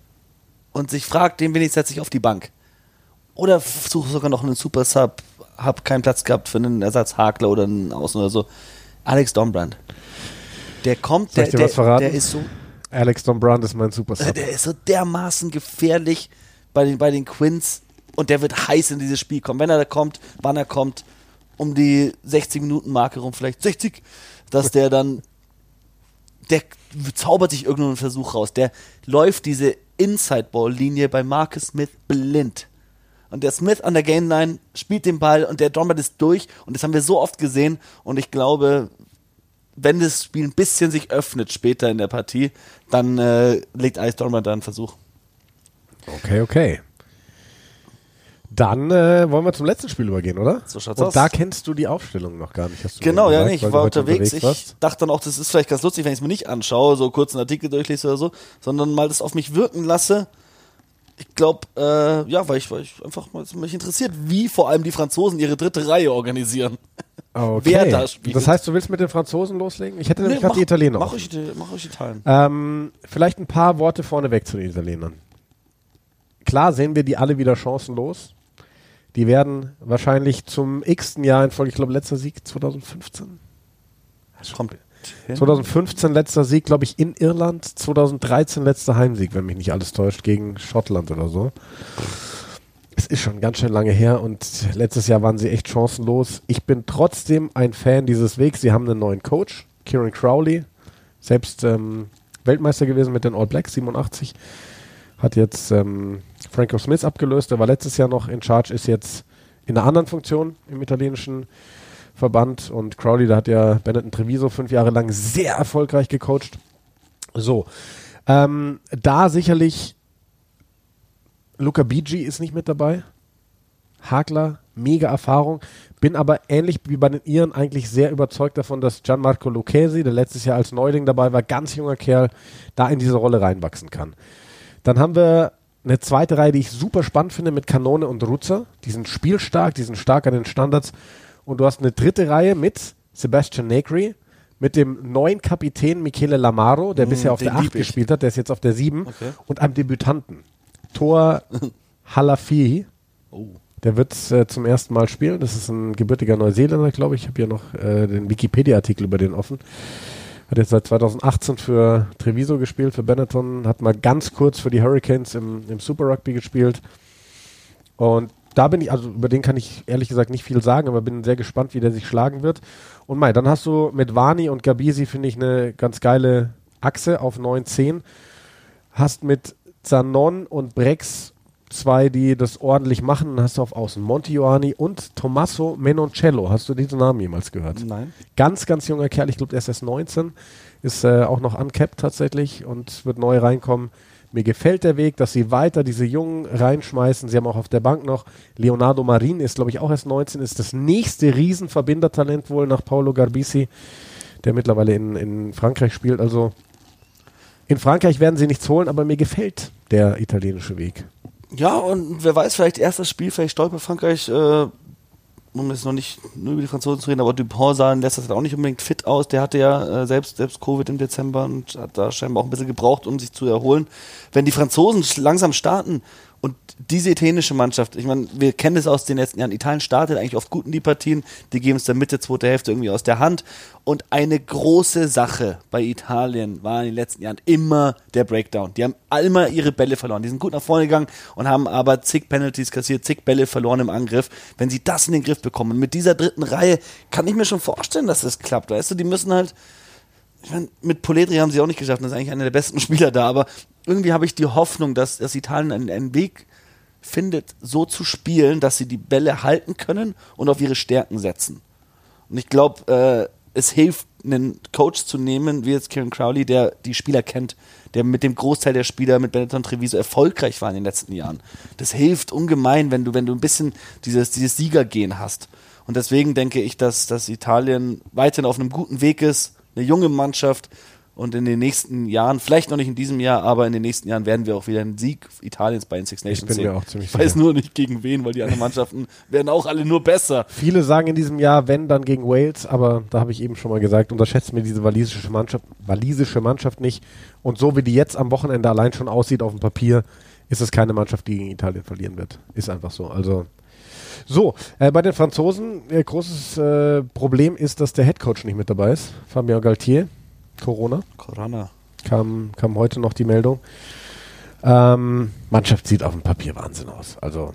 und sich fragt, den will ich setze ich auf die Bank. Oder suche sogar noch einen Super Sub, hab keinen Platz gehabt für einen Ersatzhakler oder einen Außen oder so. Alex Dombrand. Der kommt, Soll der, dir was verraten? der ist so Alex Dombrand ist mein Superstar. Der ist so dermaßen gefährlich bei den, bei den Quins und der wird heiß in dieses Spiel kommen. Wenn er da kommt, wann er kommt, um die 60-Minuten-Marke rum, vielleicht 60, dass der dann, der zaubert sich irgendeinen Versuch raus. Der läuft diese Inside-Ball-Linie bei Marcus Smith blind. Und der Smith an der Game Line spielt den Ball und der Drummond ist durch und das haben wir so oft gesehen und ich glaube, wenn das Spiel ein bisschen sich öffnet später in der Partie, dann äh, legt Ice Dormer da einen Versuch. Okay, okay. Dann äh, wollen wir zum letzten Spiel übergehen, oder? So schaut's Und aus. da kennst du die Aufstellung noch gar nicht. Hast du Genau, ja, gesagt, nee, ich war heute unterwegs. Ich dachte dann auch, das ist vielleicht ganz lustig, wenn ich es mir nicht anschaue, so kurz einen Artikel durchlese oder so, sondern mal das auf mich wirken lasse. Ich glaube, äh, ja, weil ich, weil ich einfach mal mich interessiert, wie vor allem die Franzosen ihre dritte Reihe organisieren. Okay. wer da spielt. Das heißt, du willst mit den Franzosen loslegen? Ich hätte nämlich gerade die Italiener. Mach die- mach ich Italien. Ähm, vielleicht ein paar Worte vorneweg zu den Italienern. Klar sehen wir die alle wieder chancenlos. Die werden wahrscheinlich zum x-ten Jahr in Folge, ich glaube, letzter Sieg 2015. Kommt. hin. 2015 letzter Sieg, glaube ich, in Irland. 2013 letzter Heimsieg, wenn mich nicht alles täuscht, gegen Schottland oder so. Es ist schon ganz schön lange her und letztes Jahr waren sie echt chancenlos. Ich bin trotzdem ein Fan dieses Wegs. Sie haben einen neuen Coach, Kieran Crowley, selbst ähm, Weltmeister gewesen mit den All Blacks 87. Hat jetzt ähm, Franco Smith abgelöst, der war letztes Jahr noch in Charge, ist jetzt in einer anderen Funktion im italienischen Verband und Crowley, da hat ja Benetton Treviso fünf Jahre lang sehr erfolgreich gecoacht. So, ähm, da sicherlich Luca Bigi ist nicht mit dabei. Hagler, mega Erfahrung. Bin aber ähnlich wie bei den Iren eigentlich sehr überzeugt davon, dass Gianmarco Lucchesi, der letztes Jahr als Neuling dabei war, ganz junger Kerl, da in diese Rolle reinwachsen kann. Dann haben wir eine zweite Reihe, die ich super spannend finde mit Kanone und Rutzer. Die sind spielstark, die sind stark an den Standards. Und du hast eine dritte Reihe mit Sebastian Negri, mit dem neuen Kapitän Michele Lamaro, der Mm, bisher auf der 8 lieb ich. gespielt hat, der ist jetzt auf der 7 Okay. und einem Debütanten. Tor Halafi, Oh. der wird äh, zum ersten Mal spielen. Das ist ein gebürtiger Neuseeländer, glaube ich. Ich habe hier noch äh, den Wikipedia-Artikel über den offen. Hat jetzt seit 2018 für Treviso gespielt, für Benetton. Hat mal ganz kurz für die Hurricanes im, im Super Rugby gespielt. Und da bin ich, also über den kann ich ehrlich gesagt nicht viel sagen, aber bin sehr gespannt, wie der sich schlagen wird. Und Mai, dann hast du mit Vani und Gabisi, finde ich, eine ganz geile Achse auf 9-10. Hast mit Zanon und Brex zwei, die das ordentlich machen. Dann hast du auf Außen Monti und Tommaso Menoncello. Hast du diesen Namen jemals gehört? Nein. Ganz, ganz junger Kerl. Ich glaube, der ist erst 19. Ist äh, auch noch uncapped tatsächlich und wird neu reinkommen. Mir gefällt der Weg, dass sie weiter diese Jungen reinschmeißen. Sie haben auch auf der Bank noch Leonardo Marin, ist glaube ich auch erst 19, ist das nächste Riesenverbindertalent wohl nach Paolo Garbisi, der mittlerweile in, in Frankreich spielt. Also in Frankreich werden sie nichts holen, aber mir gefällt der italienische Weg. Ja, und wer weiß, vielleicht erstes Spiel, vielleicht stolpert Frankreich, äh, um jetzt noch nicht nur über die Franzosen zu reden, aber Dupont sah in letzter Zeit auch nicht unbedingt fit aus. Der hatte ja äh, selbst, selbst Covid im Dezember und hat da scheinbar auch ein bisschen gebraucht, um sich zu erholen. Wenn die Franzosen langsam starten und diese italienische Mannschaft, ich meine, wir kennen es aus den letzten Jahren, Italien startet eigentlich oft gut in die Partien, die geben es der Mitte, zweite Hälfte irgendwie aus der Hand. Und eine große Sache bei Italien war in den letzten Jahren immer der Breakdown. Die haben immer ihre Bälle verloren. Die sind gut nach vorne gegangen und haben aber zig Penalties kassiert, zig Bälle verloren im Angriff. Wenn sie das in den Griff bekommen, mit dieser dritten Reihe, kann ich mir schon vorstellen, dass das klappt. Weißt du, die müssen halt, ich meine, mit Poledri haben sie auch nicht geschafft, das ist eigentlich einer der besten Spieler da, aber irgendwie habe ich die Hoffnung, dass, dass Italien einen, einen Weg findet, so zu spielen, dass sie die Bälle halten können und auf ihre Stärken setzen. Und ich glaube, äh, es hilft, einen Coach zu nehmen, wie jetzt Kieran Crowley, der die Spieler kennt, der mit dem Großteil der Spieler mit Benetton Treviso erfolgreich war in den letzten Jahren. Das hilft ungemein, wenn du, wenn du ein bisschen dieses, dieses Siegergehen hast. Und deswegen denke ich, dass, dass Italien weiterhin auf einem guten Weg ist, eine junge Mannschaft und in den nächsten Jahren, vielleicht noch nicht in diesem Jahr, aber in den nächsten Jahren werden wir auch wieder einen Sieg Italiens bei den Six Nations sehen. auch ziemlich ich weiß sicher. nur nicht gegen wen, weil die anderen Mannschaften werden auch alle nur besser. Viele sagen in diesem Jahr, wenn, dann gegen Wales, aber da habe ich eben schon mal gesagt, unterschätzt mir diese walisische Mannschaft, walisische Mannschaft nicht. Und so wie die jetzt am Wochenende allein schon aussieht auf dem Papier, ist es keine Mannschaft, die gegen Italien verlieren wird. Ist einfach so. Also so, äh, bei den Franzosen, äh, großes äh, Problem ist, dass der Headcoach nicht mit dabei ist. Fabien Galtier, Corona, Corona. kam, kam heute noch die Meldung. Ähm, Mannschaft sieht auf dem Papier Wahnsinn aus. Also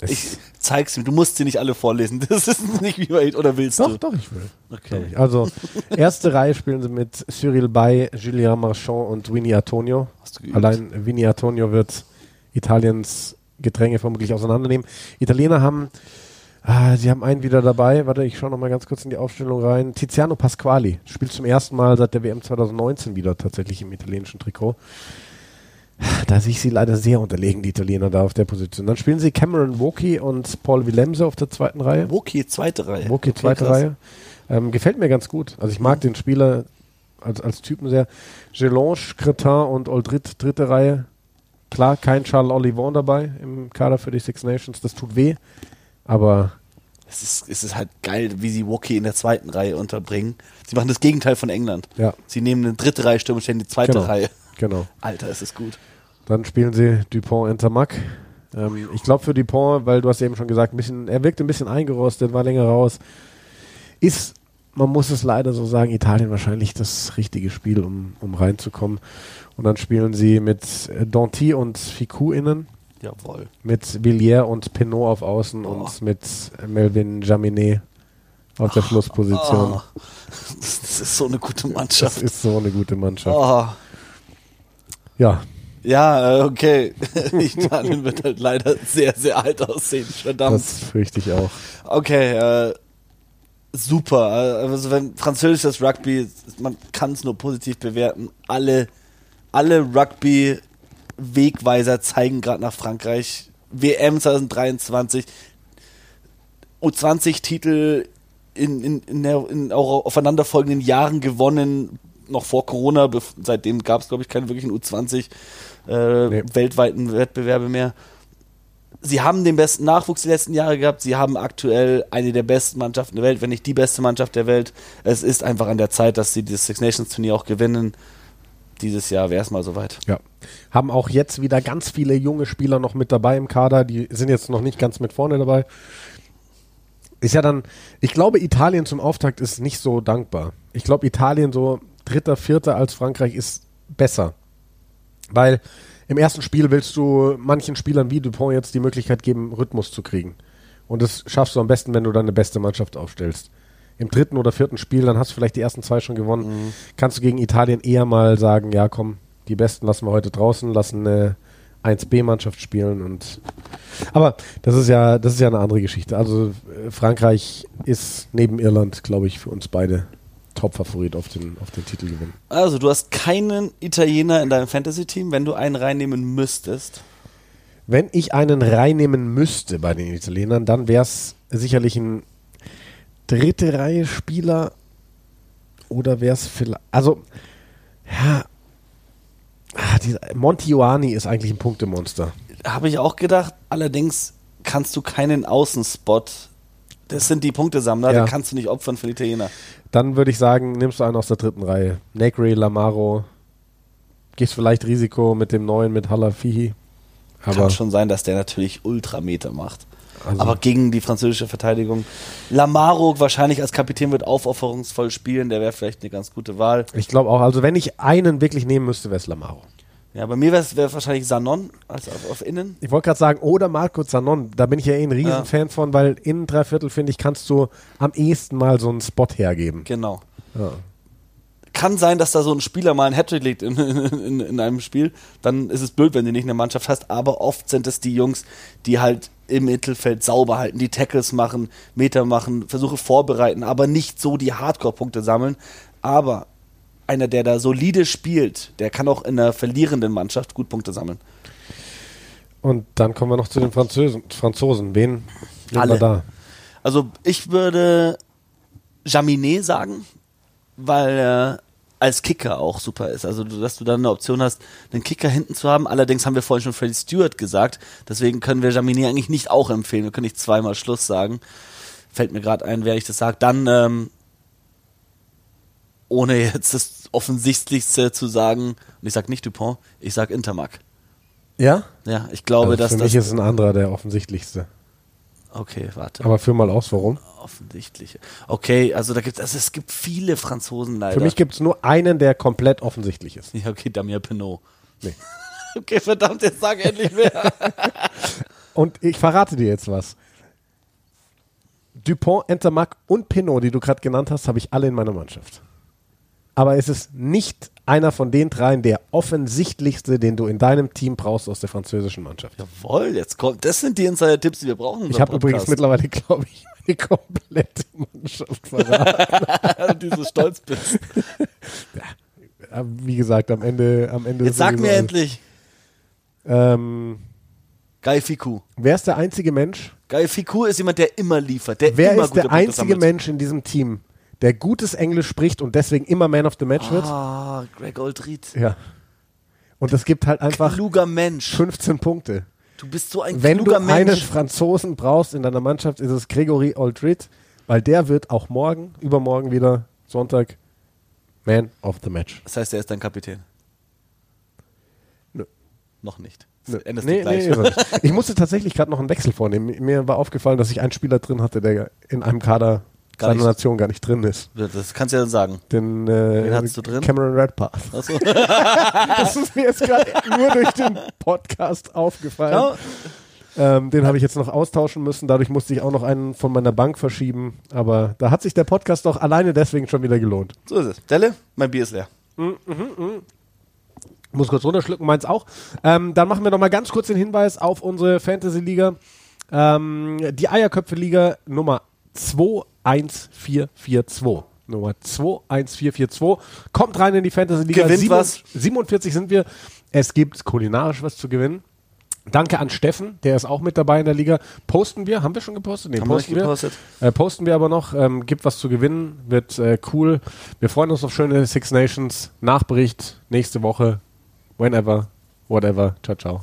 es- Ich zeig's ihm, du musst sie nicht alle vorlesen. Das ist nicht wie bei oder willst Doch, du? doch, ich will. Okay. Ich. Also, erste Reihe spielen sie mit Cyril Bay, Julien Marchand und Winnie Antonio. Hast du geübt? Allein Winnie Antonio wird Italiens Gedränge vermutlich auseinandernehmen. Italiener haben, ah, sie haben einen wieder dabei. Warte, ich schaue noch mal ganz kurz in die Aufstellung rein. Tiziano Pasquali spielt zum ersten Mal seit der WM 2019 wieder tatsächlich im italienischen Trikot. Da sehe ich sie leider sehr unterlegen, die Italiener da auf der Position. Dann spielen sie Cameron Woki und Paul Willemse auf der zweiten Reihe. Woki, zweite Reihe. Woki, Okay, zweite krass. Reihe. Ähm, gefällt mir ganz gut. Also ich mag den Spieler als, als Typen sehr. Gelange, Cretin und Oldrit, dritte Reihe. Klar, kein Charles Olivon dabei im Kader für die Six Nations. Das tut weh. Aber Es ist, es ist halt geil, wie sie Woki in der zweiten Reihe unterbringen. Sie machen das Gegenteil von England. ja, Sie nehmen eine dritte Reihe Stürmer und stellen die zweite Genau. Reihe. genau. Alter, ist es gut. Dann spielen sie Dupont Intermac. Ähm, ich glaube für Dupont, weil du hast eben schon gesagt, ein bisschen, er wirkt ein bisschen eingerostet, war länger raus. Ist, man muss es leider so sagen, Italien wahrscheinlich das richtige Spiel, um, um reinzukommen. Und dann spielen sie mit äh, Danty und Ficou innen. Jawohl. Mit Villiers und Pinot auf Außen Oh. und mit Melvin Jaminet auf der Schlussposition. Oh, das ist so eine gute Das Mannschaft. ist so eine gute Mannschaft. Oh. Ja, Ja, äh, okay. Italien wird halt leider sehr, sehr alt aussehen. Verdammt. das fürchte ich auch. Okay, äh, super. Also wenn französisches Rugby, man kann es nur positiv bewerten. Alle, alle Rugby-Wegweiser zeigen gerade nach Frankreich. WM 2023, U20-Titel in, in, in, der, in auch aufeinanderfolgenden Jahren gewonnen, noch vor Corona. Seitdem gab es, glaube ich, keine wirklichen U20 äh, Nee. weltweiten Wettbewerbe mehr. Sie haben den besten Nachwuchs die letzten Jahre gehabt. Sie haben aktuell eine der besten Mannschaften der Welt, wenn nicht die beste Mannschaft der Welt. Es ist einfach an der Zeit, dass sie dieses Six Nations Turnier auch gewinnen. Dieses Jahr wäre es mal soweit. Ja. Haben auch jetzt wieder ganz viele junge Spieler noch mit dabei im Kader. Die sind jetzt noch nicht ganz mit vorne dabei. Ist ja dann, ich glaube, Italien zum Auftakt ist nicht so dankbar. Ich glaube, Italien so dritter, vierter als Frankreich ist besser. Weil im ersten Spiel willst du manchen Spielern wie Dupont jetzt die Möglichkeit geben, Rhythmus zu kriegen. Und das schaffst du am besten, wenn du dann eine beste Mannschaft aufstellst. Im dritten oder vierten Spiel, dann hast du vielleicht die ersten zwei schon gewonnen, kannst du gegen Italien eher mal sagen, ja komm, die Besten lassen wir heute draußen, lassen eine 1B-Mannschaft spielen und aber das ist ja, das ist ja eine andere Geschichte. Also äh, Frankreich ist neben Irland, glaube ich, für uns beide Top-Favorit auf den, auf den Titelgewinn. Also, du hast keinen Italiener in deinem Fantasy-Team, wenn du einen reinnehmen müsstest. Wenn ich einen reinnehmen müsste bei den Italienern, dann wäre es sicherlich ein dritte Reihe Spieler oder wäre es vielleicht, also ja, ah, dieser, Monti Ioani ist eigentlich ein Punktemonster. Habe ich auch gedacht. Allerdings kannst du keinen Außenspot. Das sind die Punktesammler, Ja. den kannst du nicht opfern für die Italiener. Dann würde ich sagen, nimmst du einen aus der dritten Reihe. Negri, Lamaro, gehst vielleicht Risiko mit dem neuen, mit Halafihi. Aber Kann schon sein, dass der natürlich Ultrameter macht. Also- Aber gegen die französische Verteidigung. Lamaro wahrscheinlich als Kapitän wird aufopferungsvoll spielen. Der wäre vielleicht eine ganz gute Wahl. ich glaube auch, also wenn ich einen wirklich nehmen müsste, wäre es Lamaro. Ja, bei mir wäre es wär wahrscheinlich Sanon als auf, auf Innen. Ich wollte gerade sagen, oder Marco Zanon, da bin ich ja eh ein Riesenfan von, weil in drei Viertel, finde ich, kannst du am ehesten mal so einen Spot hergeben. Genau. Ja. Kann sein, dass da so ein Spieler mal ein Hattrick legt in, in, in einem Spiel. Dann ist es blöd, wenn du nicht eine Mannschaft hast. Aber oft sind es die Jungs, die halt im Mittelfeld sauber halten, die Tackles machen, Meter machen, Versuche vorbereiten, aber nicht so die Hardcore-Punkte sammeln. Aber einer, der da solide spielt, der kann auch in einer verlierenden Mannschaft gut Punkte sammeln. Und dann kommen wir noch zu den Franzosen. Franzosen. Wen Alle. wir da? Also ich würde Jaminet sagen, weil er als Kicker auch super ist. Also dass du dann eine Option hast, einen Kicker hinten zu haben. Allerdings haben wir vorhin schon Freddie Stewart gesagt. Deswegen können wir Jaminet eigentlich nicht auch empfehlen. Wir können nicht zweimal Schluss sagen. Fällt mir gerade ein, wer ich das sage. Dann, ähm, ohne jetzt das Offensichtlichste zu sagen, und ich sag nicht Dupont, ich sag Intermark. Ja? Ja, ich glaube, Also dass für das... mich ist ein anderer der offensichtlichste. okay, warte. Aber führ mal aus, warum? Offensichtliche. Okay, also da gibt also es gibt viele Franzosen leider. Für mich gibt es nur einen, der komplett offensichtlich ist. ja, okay, Damien Pinot. Nee. Okay, verdammt, jetzt sag endlich mehr. Und ich verrate dir jetzt was. Dupont, Entermack und Pinot, die du gerade genannt hast, habe ich alle in meiner Mannschaft. Aber es ist nicht einer von den dreien der offensichtlichste, den du in deinem Team brauchst aus der französischen Mannschaft. Jawohl, jetzt kommt. Das sind die Insider-Tipps, die wir brauchen. Ich habe übrigens mittlerweile, glaube ich, meine komplette Mannschaft verraten. du so stolz bist. Aber Wie gesagt, am Ende, am Ende. Jetzt sag mir endlich. Ähm, Guy Ficou. wer ist der einzige Mensch? Guy Ficou ist jemand, der immer liefert. Der Wer immer ist der einzige. Mensch in diesem Team, der gutes Englisch spricht und deswegen immer Man of the Match wird? Ah, Greg Oldried. Ja. Und es gibt halt einfach Kluger Mensch. 15 Punkte. Du bist so ein Wenn du kluger einen Mensch. Franzosen brauchst in deiner Mannschaft, ist es Gregory Aldrit, weil der wird auch morgen, übermorgen wieder, Sonntag, Man of the Match. Das heißt, er ist dein Kapitän. Nö. Noch nicht. Nö. Das endet Nee, gleich. nee, nicht. ich musste tatsächlich gerade noch einen Wechsel vornehmen. Mir war aufgefallen, dass ich einen Spieler drin hatte, der in einem Kader Gar seiner nicht. Nation gar nicht drin ist. Das kannst du ja dann sagen. Den äh, Wen hattest du drin? Cameron Redpath. Achso. Das ist mir jetzt gerade nur durch den Podcast aufgefallen. Ähm, den habe ich jetzt noch austauschen müssen. Dadurch musste ich auch noch einen von meiner Bank verschieben. Aber da hat sich der Podcast doch alleine deswegen schon wieder gelohnt. so ist es. Delle, mein Bier ist leer. Muss kurz runterschlucken, meins auch. Ähm, dann machen wir noch mal ganz kurz den Hinweis auf unsere Fantasy-Liga. Ähm, die Eierköpfe-Liga Nummer 21442. Nummer 21442. Kommt rein in die Fantasy-Liga. Gewinnt Sieben- was. 47 sind wir. Es gibt kulinarisch was zu gewinnen. Danke an Steffen, der ist auch mit dabei in der Liga. Posten wir, haben wir schon gepostet? Nee, Haben posten wir. gepostet. Äh, posten wir aber noch. Ähm, gibt was zu gewinnen, wird äh, cool. Wir freuen uns auf schöne Six Nations. Nachbericht nächste Woche. Whenever, whatever. Ciao, ciao.